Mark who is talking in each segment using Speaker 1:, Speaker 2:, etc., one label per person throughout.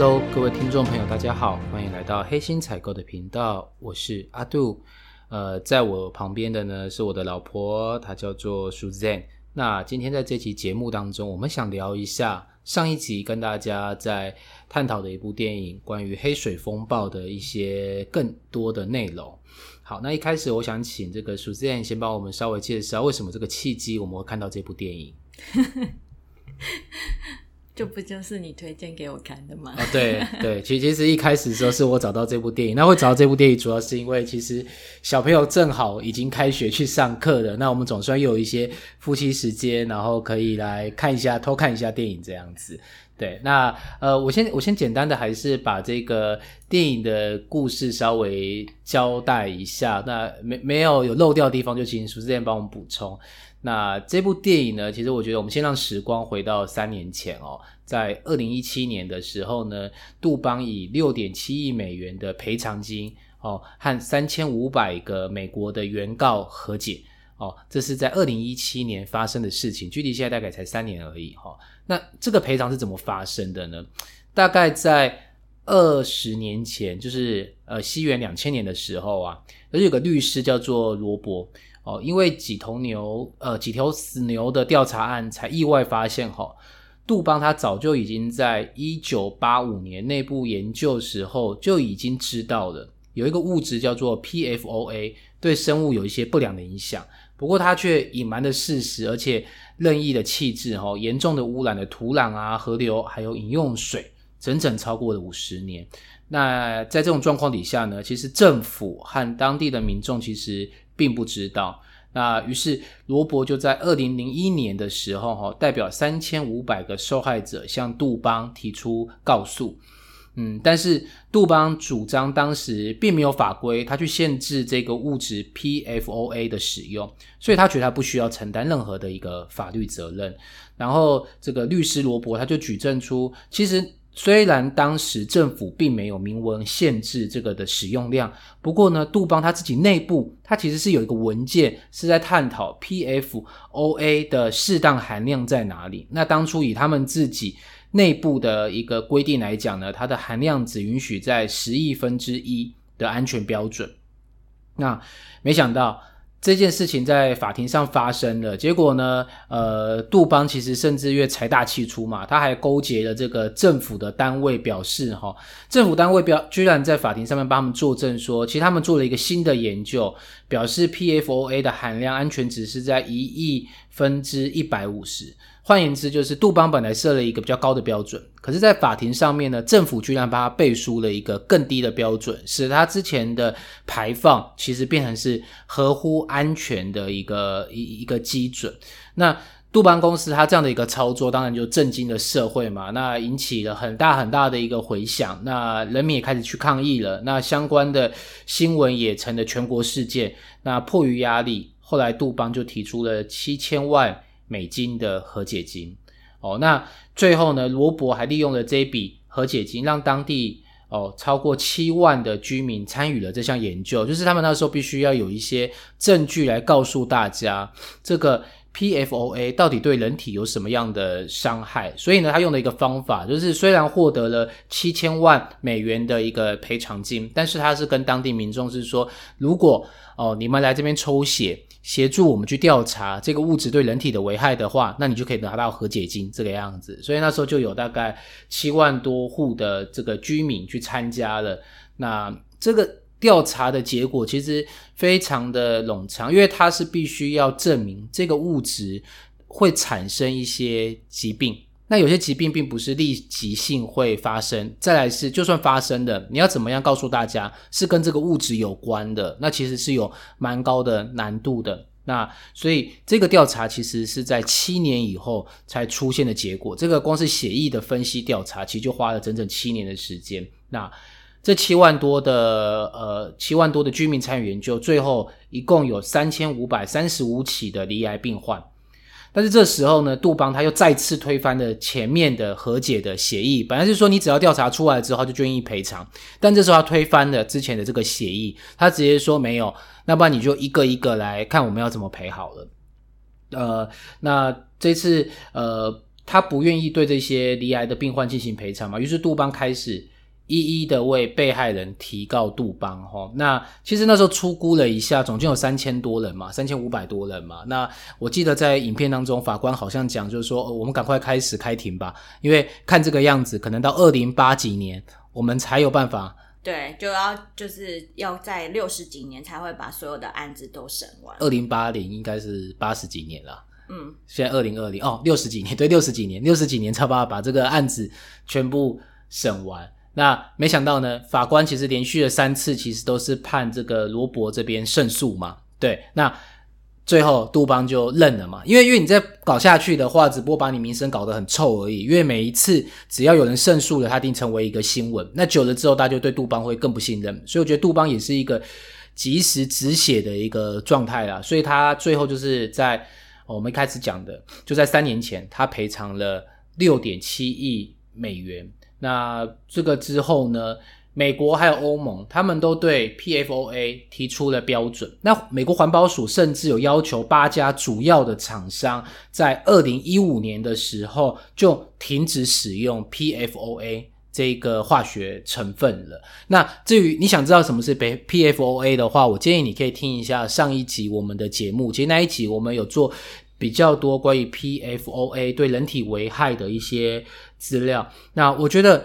Speaker 1: Hello，各位听众朋友，大家好，欢迎来到黑心采购的频道，我是阿杜。呃，在我旁边的呢是我的老婆，她叫做 Suzanne。那今天在这期节目当中，我们想聊一下上一集跟大家在探讨的一部电影，关于黑水风暴的一些更多的内容。好，那一开始我想请这个 Suzanne 先帮我们稍微介绍，为什么这个契机我们会看到这部电影。
Speaker 2: 这不就是你推荐给我看的吗？
Speaker 1: 啊，对对，其其实一开始时候是我找到这部电影，那会找到这部电影，主要是因为其实小朋友正好已经开学去上课了，那我们总算又有一些夫妻时间，然后可以来看一下、偷看一下电影这样子。对，那呃，我先我先简单的还是把这个电影的故事稍微交代一下，那没没有有漏掉的地方，就请苏志健帮我们补充。那这部电影呢？其实我觉得，我们先让时光回到三年前哦，在二零一七年的时候呢，杜邦以六点七亿美元的赔偿金哦，和三千五百个美国的原告和解哦，这是在二零一七年发生的事情，距离现在大概才三年而已哈。那这个赔偿是怎么发生的呢？大概在二十年前，就是呃西元两千年的时候啊，有个律师叫做罗伯。哦，因为几头牛，呃，几条死牛的调查案，才意外发现，哈，杜邦他早就已经在一九八五年内部研究时候就已经知道了，有一个物质叫做 PFOA 对生物有一些不良的影响，不过他却隐瞒的事实，而且任意的弃置，哈，严重的污染了土壤啊、河流还有饮用水，整整超过了五十年。那在这种状况底下呢，其实政府和当地的民众其实。并不知道，那于是罗伯就在二零零一年的时候，哈，代表三千五百个受害者向杜邦提出告诉，嗯，但是杜邦主张当时并没有法规，他去限制这个物质 PFOA 的使用，所以他觉得他不需要承担任何的一个法律责任。然后这个律师罗伯他就举证出，其实。虽然当时政府并没有明文限制这个的使用量，不过呢，杜邦他自己内部，它其实是有一个文件是在探讨 PFOA 的适当含量在哪里。那当初以他们自己内部的一个规定来讲呢，它的含量只允许在十亿分之一的安全标准。那没想到。这件事情在法庭上发生了，结果呢？呃，杜邦其实甚至越财大气粗嘛，他还勾结了这个政府的单位，表示哈，政府单位表居然在法庭上面帮他们作证说，其实他们做了一个新的研究，表示 PFOA 的含量安全值是在一亿分之一百五十。换言之，就是杜邦本来设了一个比较高的标准，可是，在法庭上面呢，政府居然帮他背书了一个更低的标准，使他之前的排放其实变成是合乎安全的一个一一个基准。那杜邦公司它这样的一个操作，当然就震惊了社会嘛，那引起了很大很大的一个回响，那人民也开始去抗议了，那相关的新闻也成了全国事件。那迫于压力，后来杜邦就提出了七千万。美金的和解金，哦，那最后呢，罗伯还利用了这笔和解金，让当地哦超过七万的居民参与了这项研究，就是他们那时候必须要有一些证据来告诉大家这个 PFOA 到底对人体有什么样的伤害，所以呢，他用的一个方法就是虽然获得了七千万美元的一个赔偿金，但是他是跟当地民众是说，如果哦你们来这边抽血。协助我们去调查这个物质对人体的危害的话，那你就可以拿到和解金这个样子。所以那时候就有大概七万多户的这个居民去参加了。那这个调查的结果其实非常的冗长，因为它是必须要证明这个物质会产生一些疾病。那有些疾病并不是立即性会发生，再来是就算发生的，你要怎么样告诉大家是跟这个物质有关的？那其实是有蛮高的难度的。那所以这个调查其实是在七年以后才出现的结果。这个光是血液的分析调查，其实就花了整整七年的时间。那这七万多的呃七万多的居民参与研究，最后一共有三千五百三十五起的离癌病患。但是这时候呢，杜邦他又再次推翻了前面的和解的协议。本来是说你只要调查出来之后就愿意赔偿，但这时候他推翻了之前的这个协议，他直接说没有，那不然你就一个一个来看我们要怎么赔好了。呃，那这次呃。他不愿意对这些罹癌的病患进行赔偿嘛，于是杜邦开始一一的为被害人提告杜邦哈。那其实那时候出估了一下，总共有三千多人嘛，三千五百多人嘛。那我记得在影片当中，法官好像讲就是说，我们赶快开始开庭吧，因为看这个样子，可能到二零八几年我们才有办法。
Speaker 2: 对，就要就是要在六十几年才会把所有的案子都审完。
Speaker 1: 二零八零应该是八十几年了。
Speaker 2: 嗯，
Speaker 1: 现在二零二零哦，六十几年，对，六十几年，六十几年才把把这个案子全部审完。那没想到呢，法官其实连续了三次，其实都是判这个罗伯这边胜诉嘛。对，那最后杜邦就认了嘛，因为因为你再搞下去的话，只不过把你名声搞得很臭而已。因为每一次只要有人胜诉了，他一定成为一个新闻。那久了之后，大家就对杜邦会更不信任。所以我觉得杜邦也是一个及时止血的一个状态啦。所以他最后就是在。我们一开始讲的，就在三年前，他赔偿了六点七亿美元。那这个之后呢，美国还有欧盟，他们都对 PFOA 提出了标准。那美国环保署甚至有要求八家主要的厂商在二零一五年的时候就停止使用 PFOA 这个化学成分了。那至于你想知道什么是 PFOA 的话，我建议你可以听一下上一集我们的节目。其实那一集我们有做。比较多关于 PFOA 对人体危害的一些资料。那我觉得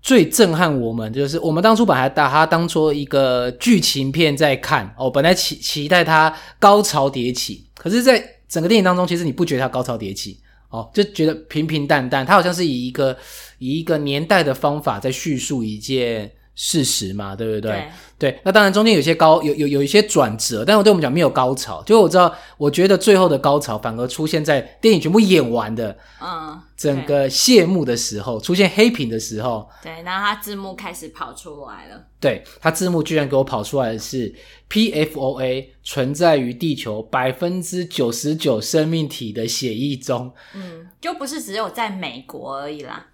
Speaker 1: 最震撼我们，就是我们当初把它把它当做一个剧情片在看哦，本来期期待它高潮迭起，可是，在整个电影当中，其实你不觉得它高潮迭起哦，就觉得平平淡淡。它好像是以一个以一个年代的方法在叙述一件。事实嘛，对不对？对，那当然中间有些高，有有有一些转折，但我对我们讲没有高潮。就我知道，我觉得最后的高潮反而出现在电影全部演完的，
Speaker 2: 嗯，
Speaker 1: 整个谢幕的时候，出现黑屏的时候，
Speaker 2: 对，然后它字幕开始跑出来了。
Speaker 1: 对，它字幕居然给我跑出来的是 PFOA 存在于地球百分之九十九生命体的血液中，
Speaker 2: 嗯，就不是只有在美国而已啦。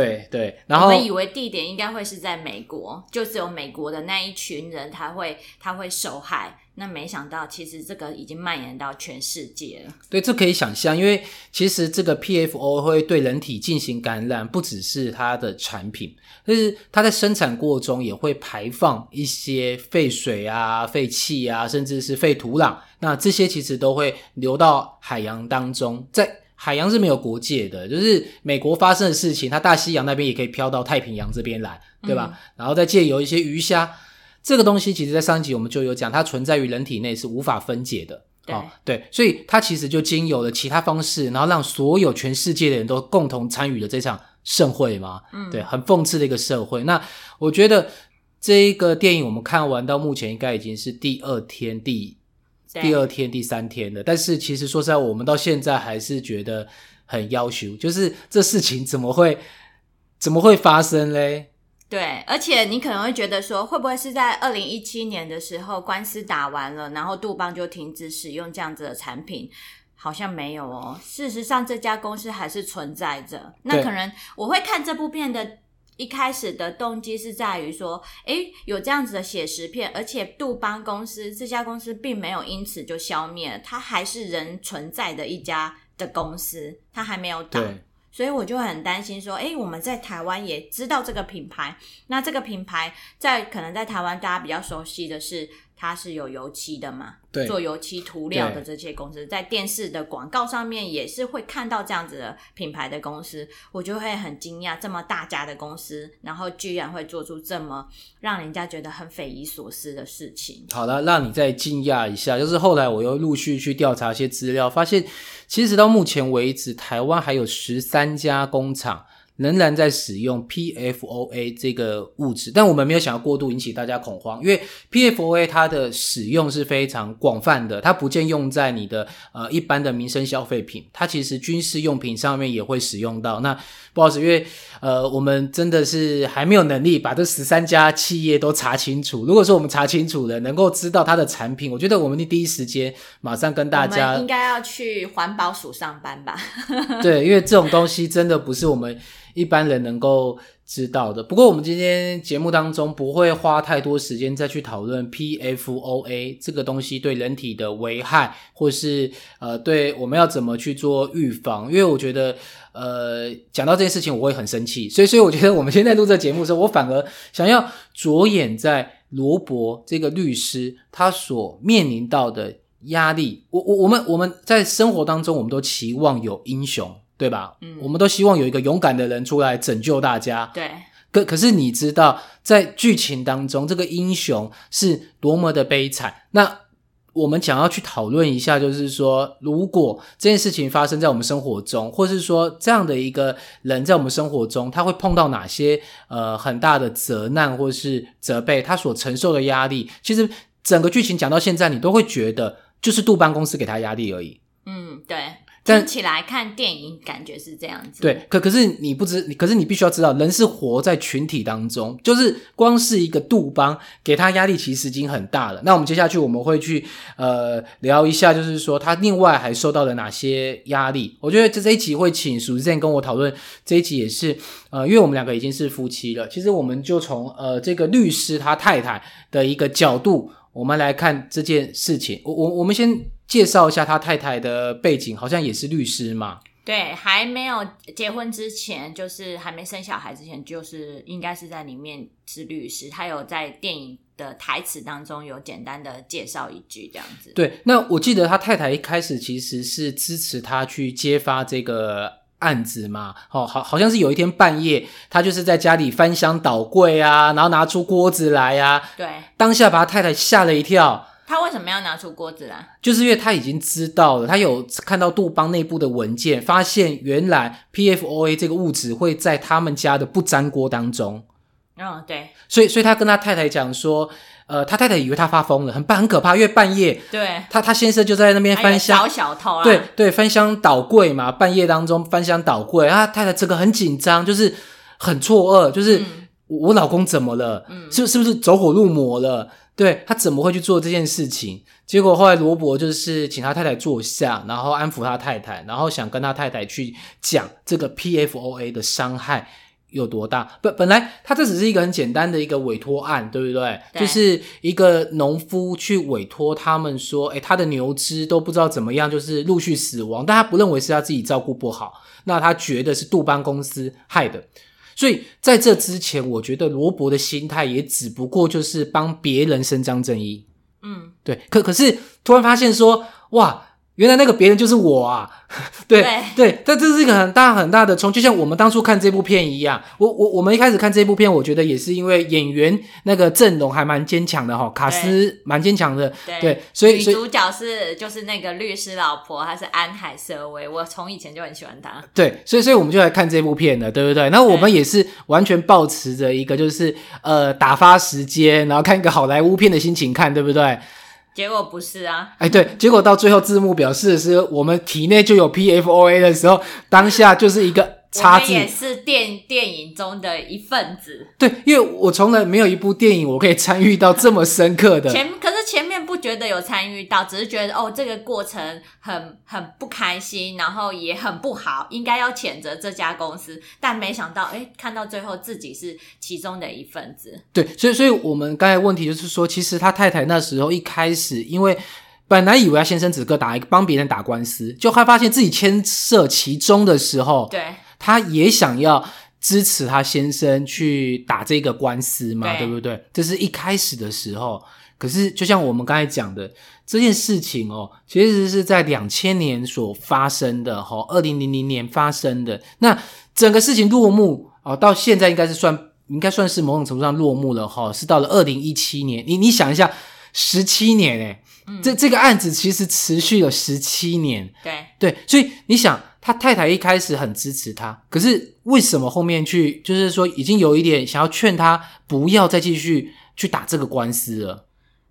Speaker 1: 对对，然后
Speaker 2: 我们以为地点应该会是在美国，就只有美国的那一群人他会他会受害。那没想到，其实这个已经蔓延到全世界了。
Speaker 1: 对，这可以想象，因为其实这个 PFO 会对人体进行感染，不只是它的产品，就是它在生产过程中也会排放一些废水啊、废气啊，甚至是废土壤。那这些其实都会流到海洋当中，在。海洋是没有国界的，就是美国发生的事情，它大西洋那边也可以飘到太平洋这边来，对吧？然后再借由一些鱼虾，这个东西其实在上一集我们就有讲，它存在于人体内是无法分解的。
Speaker 2: 哦
Speaker 1: 对，所以它其实就经由了其他方式，然后让所有全世界的人都共同参与了这场盛会嘛。嗯，对，很讽刺的一个社会。那我觉得这一个电影我们看完到目前应该已经是第二天第。第二天、第三天的，但是其实说实在，我们到现在还是觉得很要求，就是这事情怎么会怎么会发生嘞？
Speaker 2: 对，而且你可能会觉得说，会不会是在二零一七年的时候官司打完了，然后杜邦就停止使用这样子的产品？好像没有哦。事实上，这家公司还是存在着。那可能我会看这部片的。一开始的动机是在于说，诶，有这样子的写实片，而且杜邦公司这家公司并没有因此就消灭，它还是仍存在的一家的公司，它还没有倒，所以我就很担心说，诶，我们在台湾也知道这个品牌，那这个品牌在可能在台湾大家比较熟悉的是。它是有油漆的嘛？
Speaker 1: 对，
Speaker 2: 做油漆涂料的这些公司，在电视的广告上面也是会看到这样子的品牌的公司，我就会很惊讶，这么大家的公司，然后居然会做出这么让人家觉得很匪夷所思的事情。
Speaker 1: 好了，让你再惊讶一下，就是后来我又陆续去调查一些资料，发现其实到目前为止，台湾还有十三家工厂。仍然在使用 PFOA 这个物质，但我们没有想要过度引起大家恐慌，因为 PFOA 它的使用是非常广泛的，它不见用在你的呃一般的民生消费品，它其实军事用品上面也会使用到。那不好意思，因为呃我们真的是还没有能力把这十三家企业都查清楚。如果说我们查清楚了，能够知道它的产品，我觉得我们的第一时间马上跟大家
Speaker 2: 应该要去环保署上班吧？
Speaker 1: 对，因为这种东西真的不是我们。一般人能够知道的。不过我们今天节目当中不会花太多时间再去讨论 PFOA 这个东西对人体的危害，或是呃对我们要怎么去做预防，因为我觉得呃讲到这件事情我会很生气，所以所以我觉得我们现在录这节目的时候，我反而想要着眼在罗伯这个律师他所面临到的压力。我我我们我们在生活当中，我们都期望有英雄。对吧？嗯，我们都希望有一个勇敢的人出来拯救大家。
Speaker 2: 对，
Speaker 1: 可可是你知道，在剧情当中，这个英雄是多么的悲惨。那我们想要去讨论一下，就是说，如果这件事情发生在我们生活中，或是说这样的一个人在我们生活中，他会碰到哪些呃很大的责难或是责备，他所承受的压力，其实整个剧情讲到现在，你都会觉得就是杜邦公司给他压力而已。
Speaker 2: 嗯，对。听起来看电影感觉是这样子，
Speaker 1: 对，可可是你不知，可是你必须要知道，人是活在群体当中，就是光是一个杜邦给他压力，其实已经很大了。那我们接下去我们会去呃聊一下，就是说他另外还受到了哪些压力。我觉得这这一集会请苏振跟我讨论，这一集也是呃，因为我们两个已经是夫妻了，其实我们就从呃这个律师他太太的一个角度，我们来看这件事情。我我我们先。介绍一下他太太的背景，好像也是律师嘛。
Speaker 2: 对，还没有结婚之前，就是还没生小孩之前，就是应该是在里面是律师。他有在电影的台词当中有简单的介绍一句这样子。
Speaker 1: 对，那我记得他太太一开始其实是支持他去揭发这个案子嘛。哦，好，好像是有一天半夜，他就是在家里翻箱倒柜啊，然后拿出锅子来啊。
Speaker 2: 对，
Speaker 1: 当下把他太太吓了一跳。
Speaker 2: 他为什么要拿出锅子来？
Speaker 1: 就是因为他已经知道了，他有看到杜邦内部的文件，发现原来 PFOA 这个物质会在他们家的不粘锅当中。
Speaker 2: 嗯，对。
Speaker 1: 所以，所以他跟他太太讲说，呃，他太太以为他发疯了，很半很可怕，因为半夜，
Speaker 2: 对，
Speaker 1: 他他先生就在那边翻箱，
Speaker 2: 小小偷，
Speaker 1: 对对，翻箱倒柜嘛，半夜当中翻箱倒柜，啊，太太这个很紧张，就是很错愕，就是我老公怎么了？嗯，是是不是走火入魔了？对他怎么会去做这件事情？结果后来罗伯就是请他太太坐下，然后安抚他太太，然后想跟他太太去讲这个 PFOA 的伤害有多大。本本来他这只是一个很简单的一个委托案，对不对？就是一个农夫去委托他们说，诶他的牛只都不知道怎么样，就是陆续死亡，但他不认为是他自己照顾不好，那他觉得是杜邦公司害的。所以在这之前，我觉得罗伯的心态也只不过就是帮别人伸张正义。嗯，对。可可是突然发现说，哇！原来那个别人就是我啊，对对，但这是一个很大很大的冲，就像我们当初看这部片一样。我我我们一开始看这部片，我觉得也是因为演员那个阵容还蛮坚强的哈，卡斯蛮坚强的，对，所以
Speaker 2: 女主角是就是那个律师老婆，她是安海瑟薇，我从以前就很喜欢她。
Speaker 1: 对，所以所以我们就来看这部片了，对不对？然后我们也是完全抱持着一个就是呃打发时间，然后看一个好莱坞片的心情看，对不对？
Speaker 2: 结果不是啊，
Speaker 1: 哎，对，结果到最后字幕表示的是我们体内就有 PFOA 的时候，当下就是一个差字。
Speaker 2: 也是电电影中的一份子。
Speaker 1: 对，因为我从来没有一部电影我可以参与到这么深刻的。
Speaker 2: 前可是前面。不觉得有参与到，只是觉得哦，这个过程很很不开心，然后也很不好，应该要谴责这家公司。但没想到，哎，看到最后自己是其中的一份子。
Speaker 1: 对，所以，所以我们刚才问题就是说，其实他太太那时候一开始，因为本来以为他先生只个打一个帮别人打官司，就他发现自己牵涉其中的时候，
Speaker 2: 对，
Speaker 1: 他也想要支持他先生去打这个官司嘛，对不对？这是一开始的时候。可是，就像我们刚才讲的这件事情哦，其实是在两千年所发生的，哈，二零零零年发生的。那整个事情落幕哦，到现在应该是算，应该算是某种程度上落幕了，哈。是到了二零一七年，你你想一下，十七年诶这这个案子其实持续了十七年，
Speaker 2: 对
Speaker 1: 对，所以你想，他太太一开始很支持他，可是为什么后面去，就是说已经有一点想要劝他不要再继续去打这个官司了？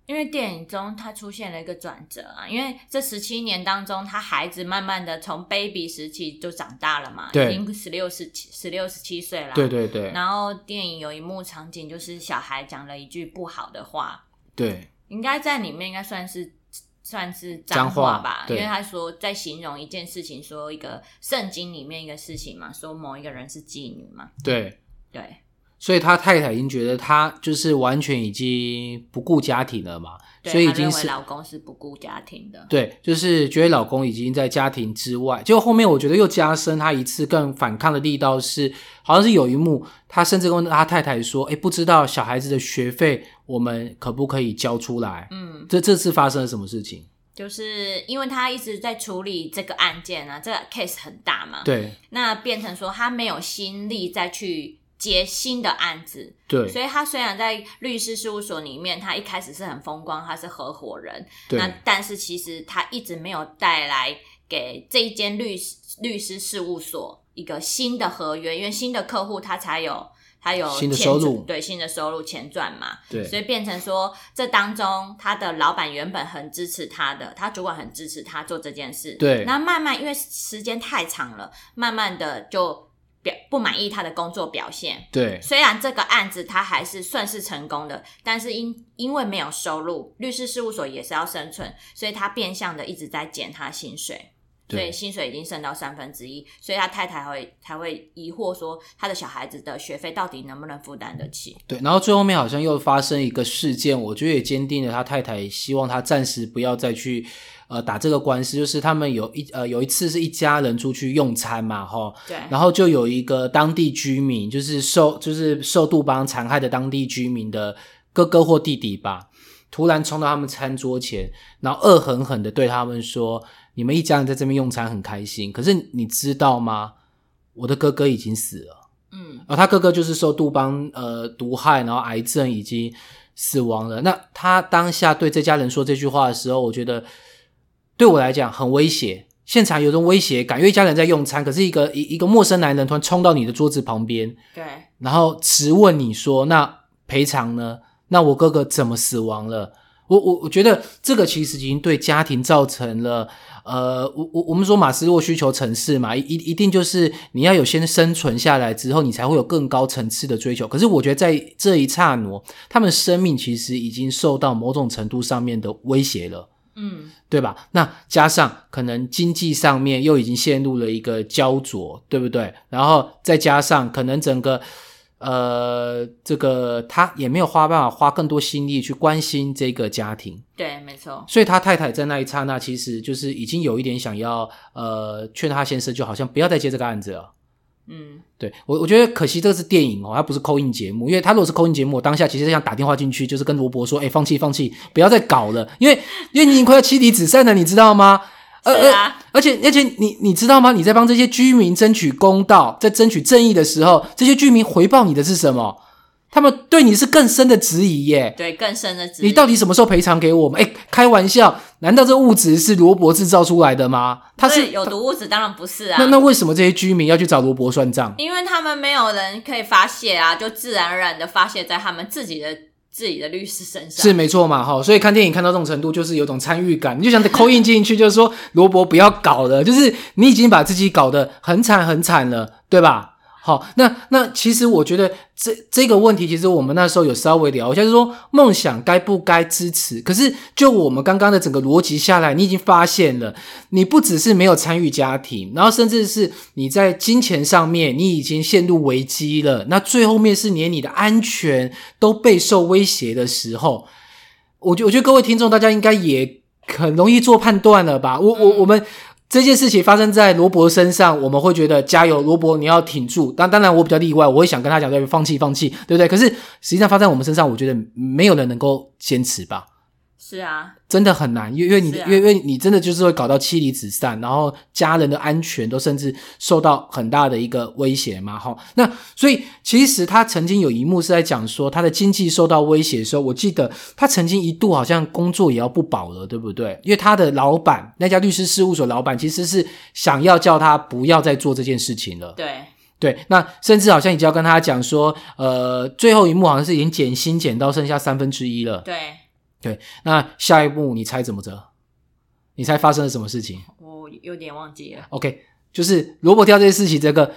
Speaker 2: 因为电影中他出现了一个转折啊，因为这十七年当中，他孩子慢慢的从 baby 时期就长大了嘛，已经十六十七十六十七岁了。
Speaker 1: 对对对。
Speaker 2: 然后电影有一幕场景，就是小孩讲了一句不好的话。
Speaker 1: 对。
Speaker 2: 应该在里面应该算是算是
Speaker 1: 脏话
Speaker 2: 话吧，因为他说在形容一件事情，说一个圣经里面一个事情嘛，说某一个人是妓女嘛，
Speaker 1: 对，
Speaker 2: 对
Speaker 1: 所以他太太已经觉得他就是完全已经不顾家庭了嘛，所以已经是
Speaker 2: 老公是不顾家庭的，
Speaker 1: 对，就是觉得老公已经在家庭之外，结果后面我觉得又加深他一次更反抗的力道是，好像是有一幕，他甚至跟他太太说：“哎，不知道小孩子的学费我们可不可以交出来？”
Speaker 2: 嗯，
Speaker 1: 这这次发生了什么事情？
Speaker 2: 就是因为他一直在处理这个案件啊，这个 case 很大嘛，
Speaker 1: 对
Speaker 2: 那变成说他没有心力再去接新的案子，
Speaker 1: 对。
Speaker 2: 所以他虽然在律师事务所里面，他一开始是很风光，他是合伙人，那但是其实他一直没有带来给这一间律师律师事务所一个新的合约，因为新的客户他才有他有
Speaker 1: 新的
Speaker 2: 钱
Speaker 1: 收入。
Speaker 2: 对新的收入钱赚嘛，
Speaker 1: 对。
Speaker 2: 所以变成说这当中他的老板原本很支持他的，他主管很支持他做这件事，
Speaker 1: 对。
Speaker 2: 那慢慢因为时间太长了，慢慢的就表不满意他的工作表现，
Speaker 1: 对。
Speaker 2: 虽然这个案子他还是算是成功的，但是因因为没有收入，律师事务所也是要生存，所以他变相的一直在减他薪水，所以
Speaker 1: 对
Speaker 2: 薪水已经剩到三分之一，所以他太太会才会疑惑说，他的小孩子的学费到底能不能负担得起？
Speaker 1: 对，然后最后面好像又发生一个事件，我觉得也坚定了他太太希望他暂时不要再去呃打这个官司，就是他们有一呃有一次是一家人出去用餐嘛，哈，
Speaker 2: 对，
Speaker 1: 然后就有一个当地居民，就是受就是受杜邦残害的当地居民的哥哥或弟弟吧，突然冲到他们餐桌前，然后恶狠狠的对他们说：“你们一家人在这边用餐很开心，可是你知道吗？我的哥哥已经死了。”
Speaker 2: 嗯，
Speaker 1: 而他哥哥就是受杜邦呃毒害，然后癌症已经死亡了。那他当下对这家人说这句话的时候，我觉得对我来讲很威胁，现场有种威胁感，因为一家人在用餐，可是一个一一个陌生男人突然冲到你的桌子旁边，
Speaker 2: 对，
Speaker 1: 然后质问你说：“那赔偿呢？那我哥哥怎么死亡了？”我我我觉得这个其实已经对家庭造成了，呃，我我我们说马斯洛需求层次嘛，一一一定就是你要有先生存下来之后，你才会有更高层次的追求。可是我觉得在这一刹那，他们生命其实已经受到某种程度上面的威胁了。
Speaker 2: 嗯，
Speaker 1: 对吧？那加上可能经济上面又已经陷入了一个焦灼，对不对？然后再加上可能整个呃，这个他也没有花办法花更多心力去关心这个家庭，
Speaker 2: 对，没错，
Speaker 1: 所以他太太在那一刹那其实就是已经有一点想要呃劝他先生，就好像不要再接这个案子了。
Speaker 2: 嗯，
Speaker 1: 对我，我觉得可惜这个是电影哦，它不是扣印节目。因为它如果是扣印节目，我当下其实想打电话进去，就是跟罗伯说：“哎，放弃，放弃，不要再搞了。”因为因为你已经快要妻离子散了，你知道吗？
Speaker 2: 是
Speaker 1: 呃
Speaker 2: 啊，
Speaker 1: 而且而且你你知道吗？你在帮这些居民争取公道，在争取正义的时候，这些居民回报你的是什么？他们对你是更深的质疑耶。
Speaker 2: 对，更深的质疑
Speaker 1: 你到底什么时候赔偿给我们？哎，开玩笑，难道这物质是罗伯制造出来的吗？它是
Speaker 2: 有毒物质，当然不是啊。
Speaker 1: 那那为什么这些居民要去找罗伯算账？
Speaker 2: 因为他们没有人可以发泄啊，就自然而然的发泄在他们自己的自己的律师身上。
Speaker 1: 是没错嘛，哈，所以看电影看到这种程度，就是有种参与感，你就想得扣印进去，就是说罗伯不要搞了，就是你已经把自己搞得很惨很惨了，对吧？好，那那其实我觉得这这个问题，其实我们那时候有稍微聊一下，就是说梦想该不该支持？可是就我们刚刚的整个逻辑下来，你已经发现了，你不只是没有参与家庭，然后甚至是你在金钱上面你已经陷入危机了，那最后面是连你的安全都备受威胁的时候，我觉我觉得各位听众大家应该也很容易做判断了吧？我我我们。这件事情发生在罗伯身上，我们会觉得加油，罗伯你要挺住。当当然我比较例外，我会想跟他讲，对，放弃，放弃，对不对？可是实际上发生在我们身上，我觉得没有人能够坚持吧。
Speaker 2: 是啊，
Speaker 1: 真的很难，因为你、
Speaker 2: 啊
Speaker 1: 因为因为你真的就是会搞到妻离子散，然后家人的安全都甚至受到很大的一个威胁嘛，哈。那所以其实他曾经有一幕是在讲说他的经济受到威胁的时候，我记得他曾经一度好像工作也要不保了，对不对？因为他的老板那家律师事务所老板其实是想要叫他不要再做这件事情了。
Speaker 2: 对，
Speaker 1: 对，那甚至好像已经要跟他讲说，呃，最后一幕好像是已经减薪减到剩下三分之一了。
Speaker 2: 对
Speaker 1: 对，那下一步你猜怎么着？你猜发生了什么事情
Speaker 2: 我有点忘记了。
Speaker 1: ？OK，就是萝卜跳这些事情，这个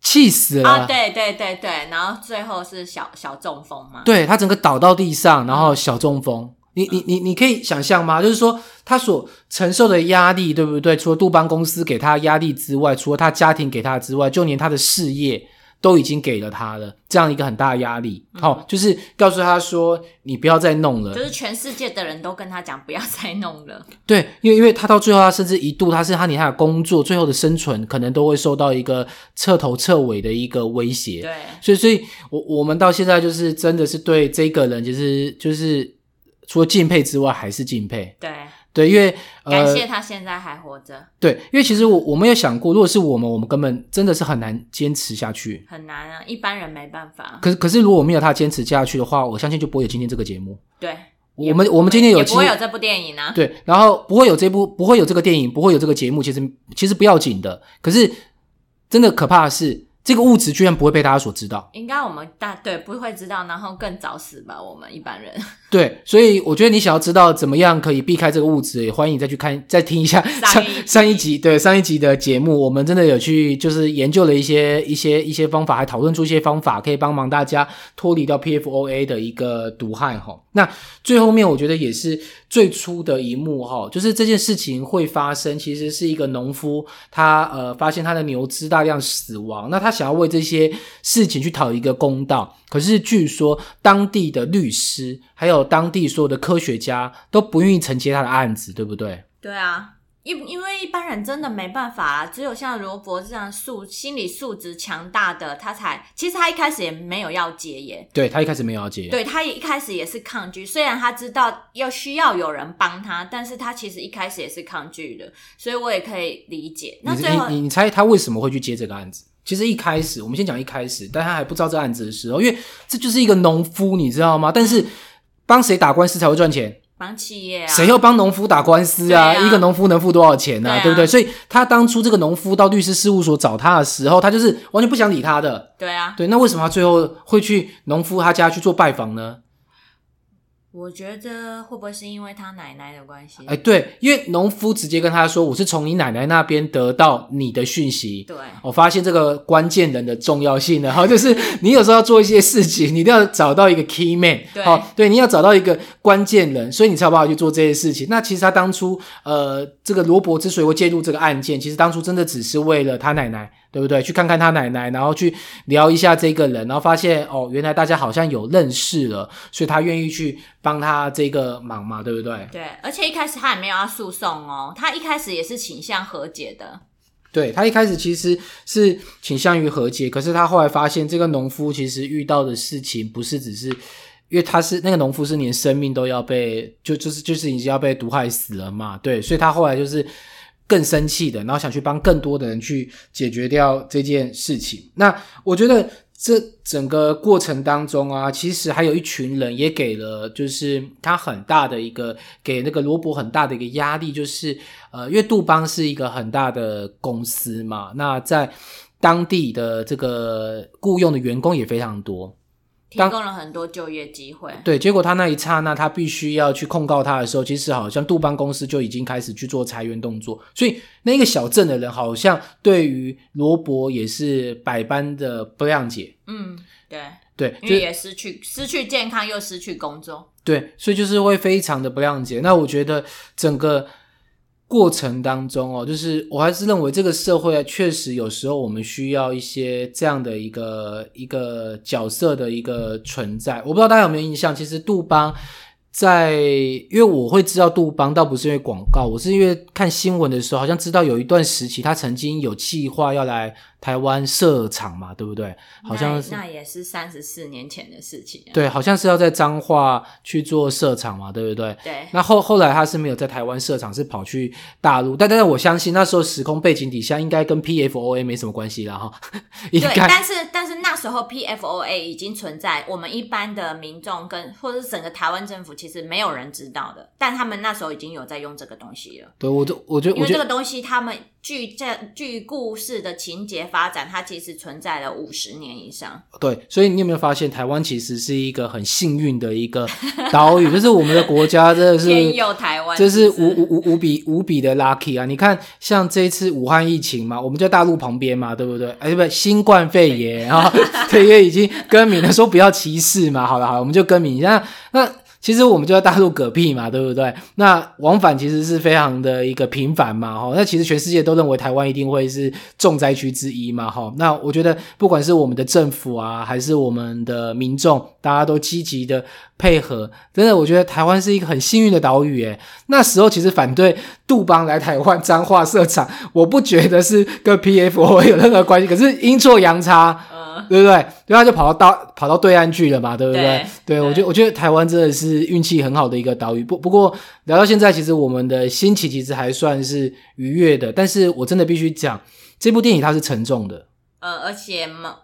Speaker 1: 气死了。
Speaker 2: 啊，对对对对，然后最后是小小中风嘛。
Speaker 1: 对他整个倒到地上，然后小中风。你你你你可以想象吗？就是说他所承受的压力，对不对？除了杜邦公司给他压力之外，除了他家庭给他之外，就连他的事业都已经给了他了这样一个很大的压力。好、就是告诉他说，你不要再弄了
Speaker 2: 就。是全世界的人都跟他讲不要再弄了。
Speaker 1: 对，因为因为他到最后，他甚至一度他是他连他的工作最后的生存，可能都会受到一个彻头彻尾的一个威胁。
Speaker 2: 对，
Speaker 1: 所以，所以我我们到现在就是真的是对这个人，就是就是除了敬佩之外，还是敬佩。
Speaker 2: 对，
Speaker 1: 对，因为
Speaker 2: 感
Speaker 1: 呃，
Speaker 2: 谢他现在还活着，
Speaker 1: 对，因为其实我我们有想过，如果是我们，我们根本真的是很难坚持下去。
Speaker 2: 很难啊，一般人没办法。
Speaker 1: 可是，可是如果没有他坚持下去的话，我相信就不会有今天这个节目。
Speaker 2: 对，
Speaker 1: 我们我们今天有
Speaker 2: 也
Speaker 1: 机
Speaker 2: 不会有这部电影啊。
Speaker 1: 对，然后不会有这部，不会有这个电影，不会有这个节目，其实其实不要紧的。可是真的可怕的是，这个物质居然不会被大家所知道。
Speaker 2: 应该我们大对不会知道，然后更早死吧？我们一般人
Speaker 1: 对，所以我觉得你想要知道怎么样可以避开这个物质，也欢迎你再去看、再听一下上
Speaker 2: 上一集
Speaker 1: 上一集对上一集的节目，我们真的有去就是研究了一些一些一些方法，还讨论出一些方法，可以帮忙大家脱离掉 PFOA 的一个毒害哈。那最后面我觉得也是最初的一幕哈，就是这件事情会发生，其实是一个农夫他呃发现他的牛只大量死亡，那他想要为这些事情去讨一个公道，可是据说当地的律师还有当地所有的科学家都不愿意承接他的案子，对不对？
Speaker 2: 对啊，因因为一般人真的没办法啦，只有像罗伯这样素心理素质强大的，他才其实他一开始也没有要接耶，
Speaker 1: 对他一开始没有要接，
Speaker 2: 对他一开始也是抗拒，虽然他知道要需要有人帮他，但是他其实一开始也是抗拒的，所以我也可以理解。那
Speaker 1: 你
Speaker 2: 最后
Speaker 1: 你你你猜他为什么会去接这个案子？其实一开始，我们先讲一开始，但他还不知道这个案子的时候，因为这就是一个农夫，你知道吗？但是帮谁打官司才会赚钱？
Speaker 2: 帮企业啊，
Speaker 1: 谁要帮农夫打官司啊？
Speaker 2: 啊
Speaker 1: 一个农夫能付多少钱呢、
Speaker 2: 对啊
Speaker 1: 对不对？所以他当初这个农夫到律师事务所找他的时候，他就是完全不想理他的。
Speaker 2: 对啊，
Speaker 1: 对，那为什么他最后会去农夫他家去做拜访呢？
Speaker 2: 我觉得会不会是因为他奶奶的关系？
Speaker 1: 哎，对，因为农夫直接跟他说：“我是从你奶奶那边得到你的讯息。”
Speaker 2: 对，
Speaker 1: 我发现这个关键人的重要性了，哈，就是你有时候要做一些事情，你一定要找到一个 key man，
Speaker 2: 对
Speaker 1: 好，对，你要找到一个关键人，所以你才有办法去做这些事情。那其实他当初，呃，这个罗伯之所以会介入这个案件，其实当初真的只是为了他奶奶，对不对？去看看他奶奶，然后去聊一下这个人，然后发现哦，原来大家好像有认识了，所以他愿意去帮他这个忙嘛，对不对？
Speaker 2: 对，而且一开始他也没有要诉讼哦，他一开始也是倾向和解的。
Speaker 1: 对他一开始其实是倾向于和解，可是他后来发现这个农夫其实遇到的事情不是只是，因为他是那个农夫是连生命都要被就就是就是已经要被毒害死了嘛，对，所以他后来就是更生气的，然后想去帮更多的人去解决掉这件事情。那我觉得这整个过程当中啊，其实还有一群人也给了，就是他很大的一个给那个罗伯很大的一个压力，就是呃，因为杜邦是一个很大的公司嘛，那在当地的这个雇佣的员工也非常多，
Speaker 2: 提供了很多就业机会。
Speaker 1: 对，结果他那一刹那，他必须要去控告他的时候，其实好像杜邦公司就已经开始去做裁员动作，所以那个小镇的人好像对于罗伯也是百般的不谅解。
Speaker 2: 嗯，对，
Speaker 1: 对，就
Speaker 2: 因为也失去失去健康，又失去工作。
Speaker 1: 对，所以就是会非常的不谅解。那我觉得整个过程当中哦，就是我还是认为这个社会，确实有时候我们需要一些这样的一个一个角色的一个存在。我不知道大家有没有印象，其实杜邦。在，因为我会知道杜邦，倒不是因为广告，我是因为看新闻的时候，好像知道有一段时期，他曾经有计划要来台湾设厂嘛，对不对？好像
Speaker 2: 那那也是三十四年前的事情、啊。
Speaker 1: 对，好像是要在彰化去做设厂嘛，对不对？
Speaker 2: 对
Speaker 1: 那后后来他是没有在台湾设厂，是跑去大陆。但但是我相信那时候时空背景底下，应该跟 PFOA 没什么关系啦哈，应
Speaker 2: 对，
Speaker 1: 该
Speaker 2: 但是但是那时候 PFOA 已经存在，我们一般的民众跟或者是整个台湾政府其实没有人知道的，但他们那时候已经有在用这个东西了。
Speaker 1: 对我就我觉得
Speaker 2: 因为这个东西，他们据这据故事的情节发展，它其实存在了五十年以上。
Speaker 1: 对，所以你有没有发现，台湾其实是一个很幸运的一个岛屿，就是我们的国家真的是
Speaker 2: 天佑台湾，
Speaker 1: 这是
Speaker 2: 不
Speaker 1: 无无无无比无比的 lucky 啊！你看，像这一次武汉疫情嘛，我们在大陆旁边嘛，对不对？哎，不，新冠肺炎啊，对，也已经更名了，说不要歧视嘛。好了好了，我们就更名一下。那其实我们就在大陆嗝屁嘛，对不对？那往返其实是非常的一个频繁嘛，哈。那其实全世界都认为台湾一定会是重灾区之一嘛，哈。那我觉得不管是我们的政府啊，还是我们的民众，大家都积极的配合，真的，我觉得台湾是一个很幸运的岛屿。诶那时候其实反对杜邦来台湾彰化设厂，我不觉得是跟 PFO 有任何关系，可是阴错阳差。对不对？对，他就跑到到跑到对岸去了嘛，对不对？对，我觉得我觉得台湾真的是运气很好的一个岛屿。不不过聊到现在，其实我们的心情其实还算是愉悦的。但是我真的必须讲，这部电影它是沉重的。
Speaker 2: 呃，而且嘛，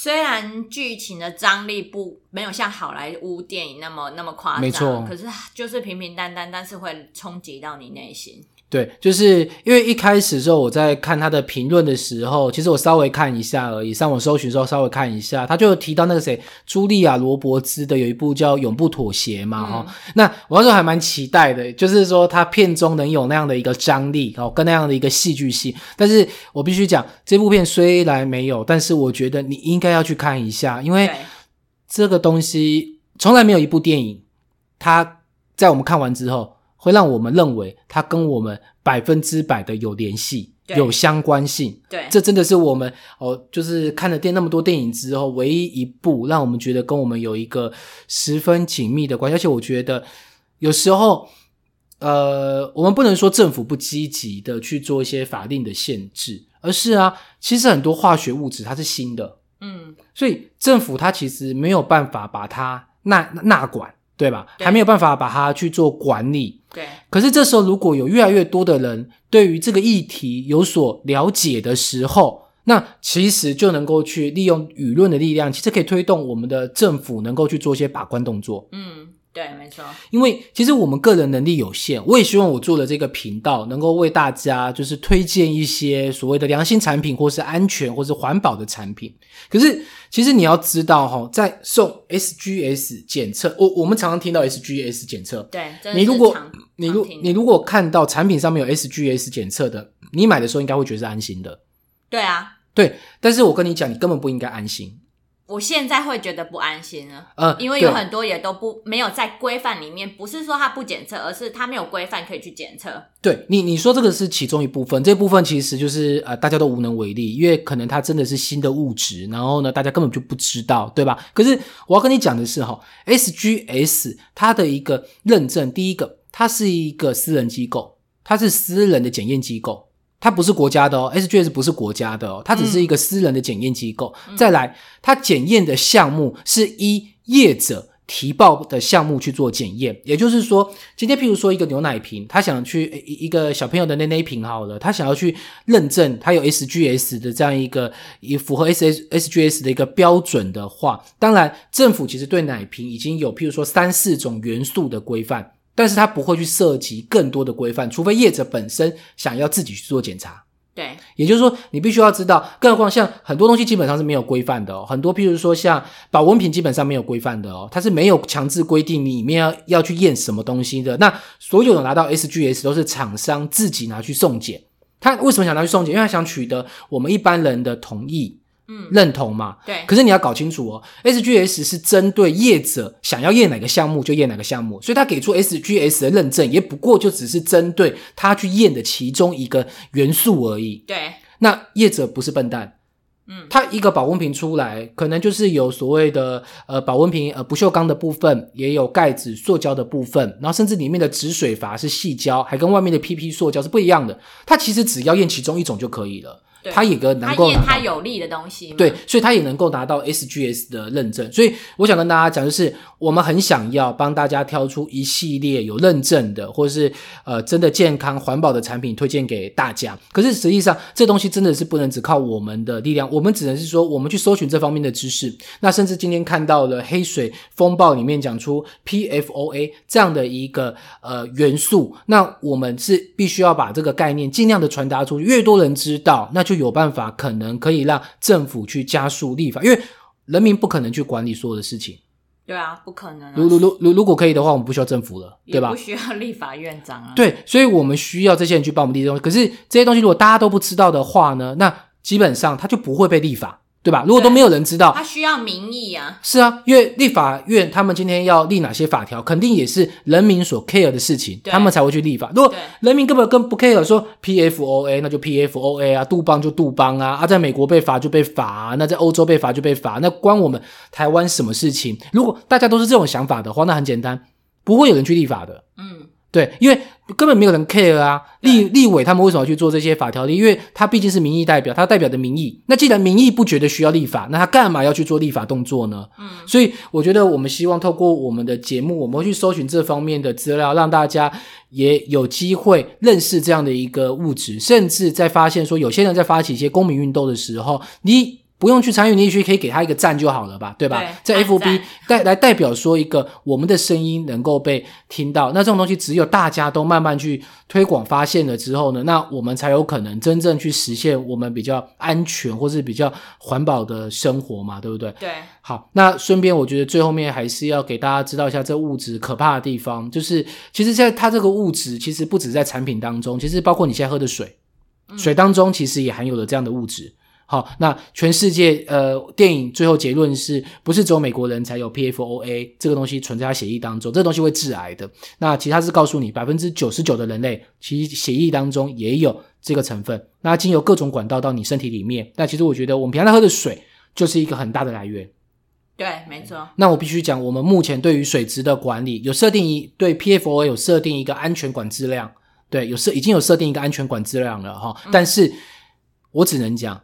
Speaker 2: 虽然剧情的张力不没有像好莱坞电影那么那么夸张，
Speaker 1: 没错，
Speaker 2: 可是就是平平淡淡，但是会冲击到你内心。
Speaker 1: 对，就是因为一开始的时候我在看他的评论的时候，其实我稍微看一下而已，上网搜寻时候稍微看一下，他就提到那个谁，茱莉亚·罗伯兹的有一部叫《永不妥协》嘛，哈，那我那时候还蛮期待的，就是说他片中能有那样的一个张力，哦，跟那样的一个戏剧性。但是我必须讲，这部片虽然没有，但是我觉得你应该要去看一下，因为这个东西从来没有一部电影，它在我们看完之后。会让我们认为它跟我们百分之百的有联系、有相关性。
Speaker 2: 对，
Speaker 1: 这真的是我们哦，就是看了电那么多电影之后，唯一一部让我们觉得跟我们有一个十分紧密的关系。而且我觉得有时候，呃，我们不能说政府不积极的去做一些法令的限制，而是啊，其实很多化学物质它是新的，嗯，所以政府它其实没有办法把它纳纳管。对吧？还没有办法把它去做管理。
Speaker 2: 对。
Speaker 1: 可是这时候，如果有越来越多的人对于这个议题有所了解的时候，那其实就能够去利用舆论的力量，其实可以推动我们的政府能够去做一些把关动作。
Speaker 2: 嗯。对，没错。
Speaker 1: 因为其实我们个人能力有限，我也希望我做的这个频道能够为大家就是推荐一些所谓的良心产品，或是安全或是环保的产品。可是其实你要知道哈，在送 SGS 检测，我我们常常听到 SGS 检测。
Speaker 2: 对，
Speaker 1: 你如果你如你如果看到产品上面有 SGS 检测的，你买的时候应该会觉得是安心的。
Speaker 2: 对啊，
Speaker 1: 对。但是我跟你讲，你根本不应该安心。
Speaker 2: 我现在会觉得不安心了，呃，因为有很多也都不没有在规范里面，不是说它不检测，而是它没有规范可以去检测。
Speaker 1: 对你，你说这个是其中一部分，这部分其实就是呃，大家都无能为力，因为可能它真的是新的物质，然后呢，大家根本就不知道，对吧？可是我要跟你讲的是哈，SGS 它的一个认证，第一个，它是一个私人机构，它是私人的检验机构。它不是国家的哦，SGS 不是国家的哦，它只是一个私人的检验机构。再来，它检验的项目是依业者提报的项目去做检验。也就是说，今天譬如说一个牛奶瓶，他想去一一个小朋友的奶奶瓶好了，他想要去认证它有 SGS 的这样一个也符合 S S SGS 的一个标准的话，当然政府其实对奶瓶已经有譬如说三四种元素的规范。但是它不会去涉及更多的规范，除非业者本身想要自己去做检查。
Speaker 2: 对，
Speaker 1: 也就是说，你必须要知道，更何况像很多东西基本上是没有规范的哦。很多，譬如说像保温瓶，基本上没有规范的哦，它是没有强制规定里面要要去验什么东西的。那所有的拿到 SGS 都是厂商自己拿去送检。他为什么想拿去送检？因为他想取得我们一般人的同意。嗯，认同嘛？
Speaker 2: 对。
Speaker 1: 可是你要搞清楚哦，SGS 是针对业者想要验哪个项目就验哪个项目，所以他给出 SGS 的认证，也不过就只是针对他去验的其中一个元素而已。
Speaker 2: 对。
Speaker 1: 那业者不是笨蛋，嗯，他一个保温瓶出来，可能就是有所谓的呃保温瓶呃不锈钢的部分，也有盖子塑胶的部分，然后甚至里面的止水阀是细胶，还跟外面的 PP 塑胶是不一样的。它其实只要验其中一种就可以了。它也个能够
Speaker 2: 它有利的东西，
Speaker 1: 对，所以它也能够拿到 SGS 的认证。所以我想跟大家讲，就是我们很想要帮大家挑出一系列有认证的，或者是呃真的健康环保的产品推荐给大家。可是实际上，这东西真的是不能只靠我们的力量，我们只能是说，我们去搜寻这方面的知识。那甚至今天看到了黑水风暴里面讲出 PFOA 这样的一个呃元素，那我们是必须要把这个概念尽量的传达出去，越多人知道，那就有办法，可能可以让政府去加速立法，因为人民不可能去管理所有的事情。
Speaker 2: 对啊，不可能。
Speaker 1: 如如如如如果可以的话，我们不需要政府了，对吧？
Speaker 2: 不需要立法院长啊。
Speaker 1: 对，所以我们需要这些人去帮我们立东西。可是这些东西如果大家都不知道的话呢，那基本上它就不会被立法。对吧？如果都没有人知道，
Speaker 2: 他需要民意啊。
Speaker 1: 是啊，因为立法院他们今天要立哪些法条，肯定也是人民所 care 的事情，他们才会去立法。如果人民根本跟不 care，说 PFOA 那就 PFOA 啊，杜邦就杜邦啊，啊，在美国被罚就被罚、啊，那在欧洲被罚就被罚，那关我们台湾什么事情？如果大家都是这种想法的话，那很简单，不会有人去立法的。
Speaker 2: 嗯，
Speaker 1: 对，因为根本没有人 care 啊，立立委他们为什么要去做这些法条例？因为他毕竟是民意代表，他代表的民意。那既然民意不觉得需要立法，那他干嘛要去做立法动作呢？
Speaker 2: 嗯，
Speaker 1: 所以我觉得我们希望透过我们的节目，我们会去搜寻这方面的资料，让大家也有机会认识这样的一个物质，甚至在发现说有些人在发起一些公民运动的时候，你。不用去参与，你也许可以给他一个赞就好了吧，对吧？
Speaker 2: 对
Speaker 1: 在 FB
Speaker 2: 赞
Speaker 1: 代来代表说一个我们的声音能够被听到，那这种东西只有大家都慢慢去推广发现了之后呢，那我们才有可能真正去实现我们比较安全或是比较环保的生活嘛，对不对？
Speaker 2: 对，
Speaker 1: 好，那顺便我觉得最后面还是要给大家知道一下这物质可怕的地方，就是其实在它这个物质其实不止在产品当中，其实包括你现在喝的水，水当中其实也含有了这样的物质。好，那全世界呃，电影最后结论是不是只有美国人才有 PFOA 这个东西存在他血液当中？这个东西会致癌的。那其他是告诉你，百分之九十九的人类其实血液当中也有这个成分。那经由各种管道到你身体里面，那其实我觉得我们平常喝的水就是一个很大的来源。
Speaker 2: 对，没错，
Speaker 1: 那我必须讲，我们目前对于水质的管理有设定一对 PFOA 有设定一个安全管质量，对，有设已经有设定一个安全管质量了哈。但是我只能讲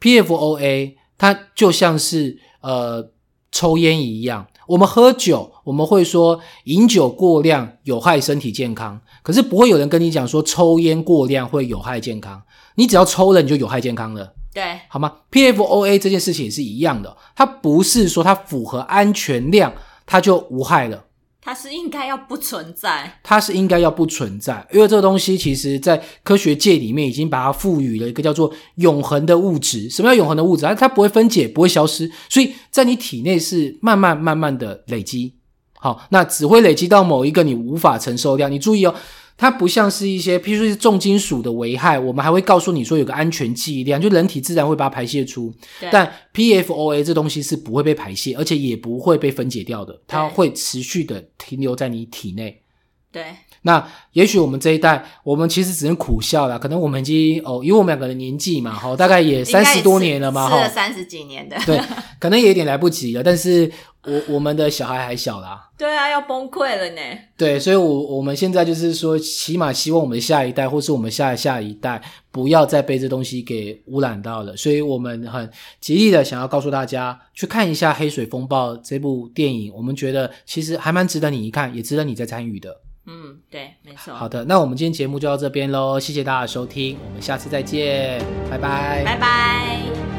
Speaker 1: ，PFOA 它就像是呃抽烟一样，我们喝酒我们会说饮酒过量有害身体健康，可是不会有人跟你讲说抽烟过量会有害健康，你只要抽了你就有害健康了。
Speaker 2: 对，
Speaker 1: 好吗？PFOA 这件事情也是一样的，它不是说它符合安全量，它就无害了。
Speaker 2: 它是应该要不存在。
Speaker 1: 它是应该要不存在，因为这个东西其实在科学界里面已经把它赋予了一个叫做永恒的物质。什么叫永恒的物质？它它不会分解，不会消失，所以在你体内是慢慢慢慢的累积。好，那只会累积到某一个你无法承受掉。你注意哦，它不像是一些，譬如说是重金属的危害，我们还会告诉你说有个安全剂量，就人体自然会把它排泄出。
Speaker 2: 对
Speaker 1: 但 PFOA 这东西是不会被排泄，而且也不会被分解掉的，它
Speaker 2: 对
Speaker 1: 会持续的停留在你体内。
Speaker 2: 对，
Speaker 1: 那也许我们这一代，我们其实只能苦笑了。可能我们已经哦，以我们两个的年纪嘛，哈，大概也三十多年了嘛，哈，
Speaker 2: 三十几年的。
Speaker 1: 对，可能也有点来不及了。但是我我们的小孩还小啦，
Speaker 2: 对啊，要崩溃了呢。
Speaker 1: 对，所以我我们现在就是说，起码希望我们的下一代，或是我们下下一代，不要再被这东西给污染到了。所以我们很极力的想要告诉大家，去看一下《黑水风暴》这部电影，我们觉得其实还蛮值得你一看，也值得你再参与的。
Speaker 2: 嗯，对，没错。
Speaker 1: 好的，那我们今天节目就到这边喽，谢谢大家的收听，我们下次再见，拜拜。
Speaker 2: 拜拜。